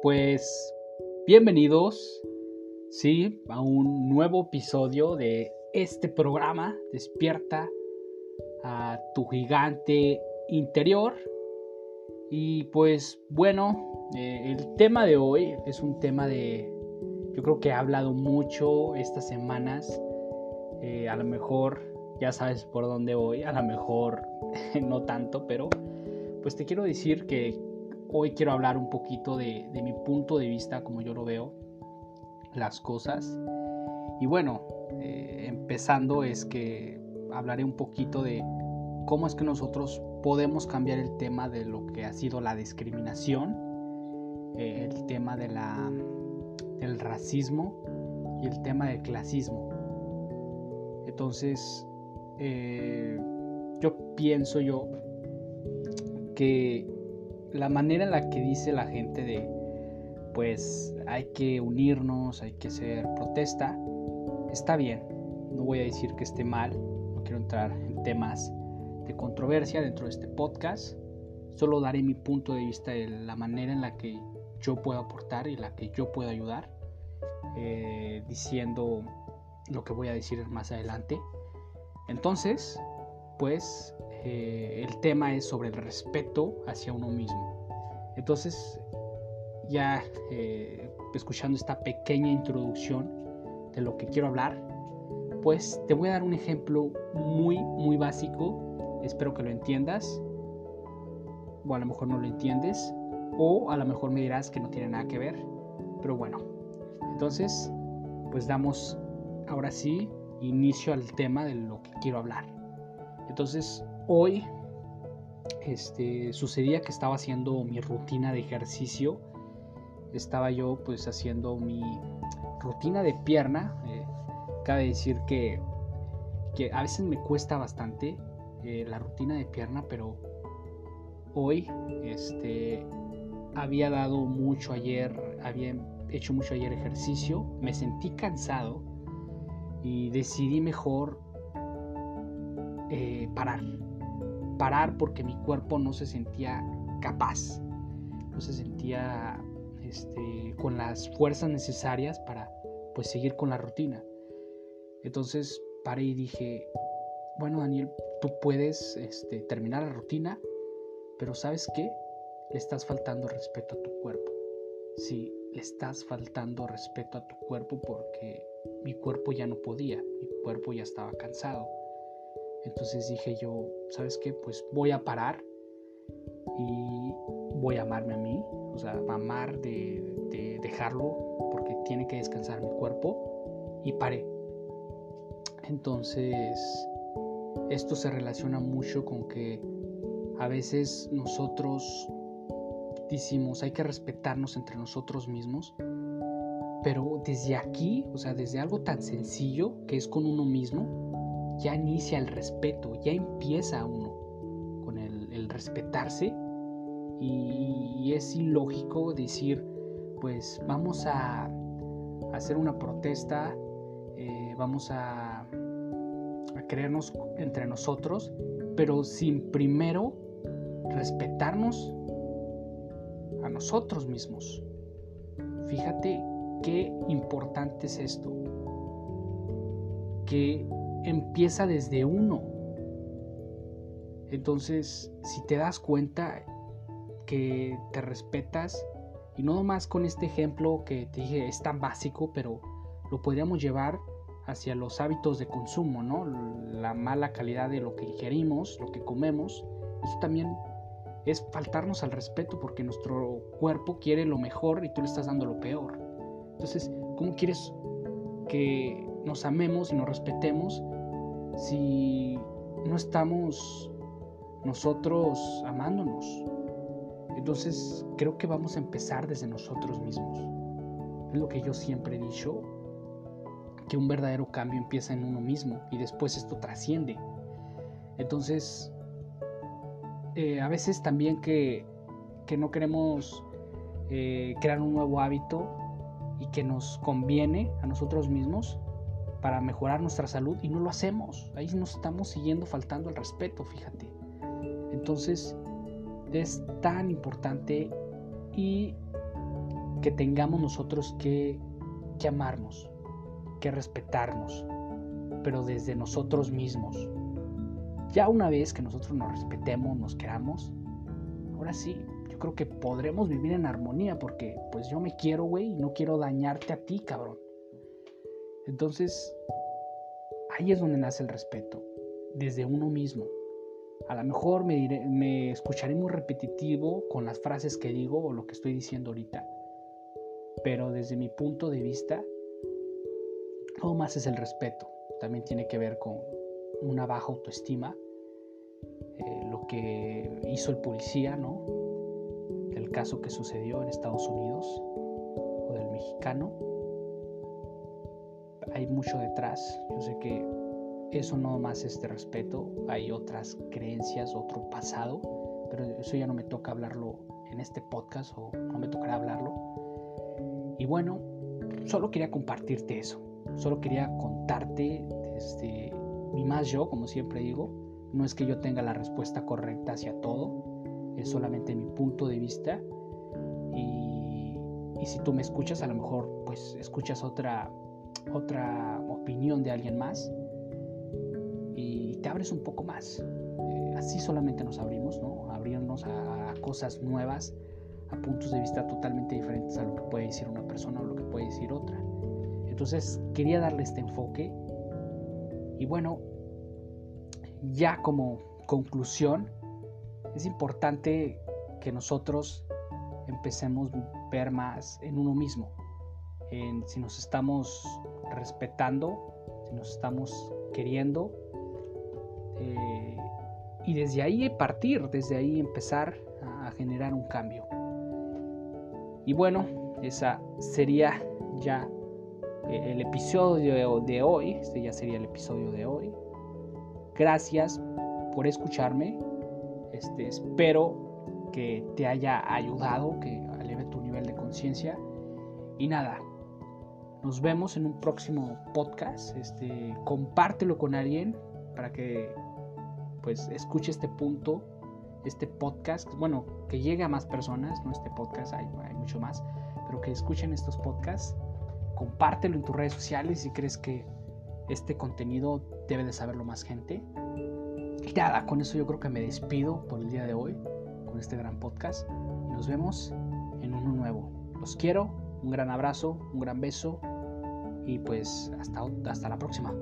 Pues bienvenidos, sí, a un nuevo episodio de este programa, Despierta a tu gigante interior. Y pues bueno, eh, el tema de hoy es un tema de, yo creo que he hablado mucho estas semanas, eh, a lo mejor ya sabes por dónde voy, a lo mejor no tanto, pero pues te quiero decir que hoy quiero hablar un poquito de, mi punto de vista, como yo lo veo, las cosas. Y bueno, eh, empezando es que hablaré un poquito de cómo es que nosotros podemos cambiar el tema de lo que ha sido la discriminación, eh, el tema de la, del racismo y el tema del clasismo. Entonces, eh, yo pienso yo que la manera en la que dice la gente de, pues hay que unirnos, hay que hacer protesta, está bien. No voy a decir que esté mal, no quiero entrar en temas de controversia dentro de este podcast. Solo daré mi punto de vista de la manera en la que yo puedo aportar y la que yo puedo ayudar, eh, diciendo lo que voy a decir más adelante. Entonces, pues eh, el tema es sobre el respeto hacia uno mismo. Entonces, ya eh, escuchando esta pequeña introducción de lo que quiero hablar, pues te voy a dar un ejemplo muy, muy básico. Espero que lo entiendas. O a lo mejor no lo entiendes. O a lo mejor me dirás que no tiene nada que ver. Pero bueno. Entonces, pues damos ahora sí inicio al tema de lo que quiero hablar. Entonces, hoy este, sucedía que estaba haciendo mi rutina de ejercicio. Estaba yo pues haciendo mi rutina de pierna. Eh, cabe decir que, que, a veces me cuesta bastante eh, la rutina de pierna, pero hoy este, había dado mucho ayer, había hecho mucho ayer ejercicio, me sentí cansado y decidí mejor eh, parar parar porque mi cuerpo no se sentía capaz, no se sentía este, con las fuerzas necesarias para pues seguir con la rutina. Entonces paré y dije, bueno Daniel, tú puedes este, terminar la rutina, pero ¿sabes qué? Le estás faltando respeto a tu cuerpo. Sí, le estás faltando respeto a tu cuerpo porque mi cuerpo ya no podía, mi cuerpo ya estaba cansado. Entonces dije yo, ¿sabes qué? Pues voy a parar y voy a amarme a mí, o sea, amar de, dejarlo porque tiene que descansar mi cuerpo y paré. Entonces, esto se relaciona mucho con que a veces nosotros decimos hay que respetarnos entre nosotros mismos, pero desde aquí, o sea, desde algo tan sencillo que es con uno mismo, ya inicia el respeto, ya empieza uno con el, respetarse y, es ilógico decir, pues vamos a, hacer una protesta, eh, vamos a, creernos entre nosotros, pero sin primero respetarnos a nosotros mismos. Fíjate qué importante es esto. Empieza desde uno. Entonces, si te das cuenta que te respetas, y no más con este ejemplo que te dije es tan básico, pero lo podríamos llevar hacia los hábitos de consumo, ¿no? La mala calidad de lo que ingerimos, lo que comemos, eso también es faltarnos al respeto porque nuestro cuerpo quiere lo mejor y tú le estás dando lo peor. Entonces, ¿cómo quieres que nos amemos y nos respetemos si no estamos nosotros amándonos? Entonces creo que vamos a empezar desde nosotros mismos. Es lo que yo siempre he dicho, que un verdadero cambio empieza en uno mismo y después esto trasciende. Entonces, eh, a veces también que, no queremos eh, crear un nuevo hábito y que nos conviene a nosotros mismos, para mejorar nuestra salud y no lo hacemos. Ahí nos estamos siguiendo faltando el respeto, fíjate. Entonces es tan importante y que tengamos nosotros que, que amarnos, que respetarnos, pero desde nosotros mismos. Ya una vez que nosotros nos respetemos, nos queramos, ahora sí, yo creo que podremos vivir en armonía porque pues yo me quiero, güey, y no quiero dañarte a ti, cabrón. Entonces, ahí es donde nace el respeto, desde uno mismo. A lo mejor me, escucharé muy repetitivo con las frases que digo o lo que estoy diciendo ahorita, pero desde mi punto de vista, todo más es el respeto. También tiene que ver con una baja autoestima, eh, lo que hizo el policía, ¿no? El caso que sucedió en Estados Unidos o del mexicano. Hay mucho detrás. Yo sé que eso no más es de respeto, hay otras creencias, otro pasado, pero eso ya no me toca hablarlo en este podcast o no me tocará hablarlo. Y bueno, solo quería compartirte eso, solo quería contarte desde mi más yo, como siempre digo, no es que yo tenga la respuesta correcta hacia todo, es solamente mi punto de vista y, y si tú me escuchas a lo mejor pues escuchas otra otra opinión de alguien más te abres un poco más. Eh, así solamente nos abrimos, ¿no? Abrirnos a, cosas nuevas, a puntos de vista totalmente diferentes a lo que puede decir una persona o lo que puede decir otra. Entonces quería darle este enfoque y bueno, ya como conclusión, es importante que nosotros empecemos a ver más en uno mismo, en si nos estamos respetando, si nos estamos queriendo eh, y desde ahí partir, desde ahí empezar a generar un cambio. Y bueno, esa sería ya eh, el episodio de hoy, este ya sería el episodio de hoy. Gracias por escucharme. Este, espero que te haya ayudado, que eleve tu nivel de conciencia. Y nada, nos vemos en un próximo podcast. Este, compártelo con alguien para que pues escuche este punto, este podcast, bueno, que llegue a más personas, no este podcast, hay, mucho más, pero que escuchen estos podcasts, compártelo en tus redes sociales si crees que este contenido debe de saberlo más gente. Y nada, con eso yo creo que me despido por el día de hoy, con este gran podcast, y nos vemos en uno nuevo. Los quiero, un gran abrazo, un gran beso, y pues hasta, hasta la próxima.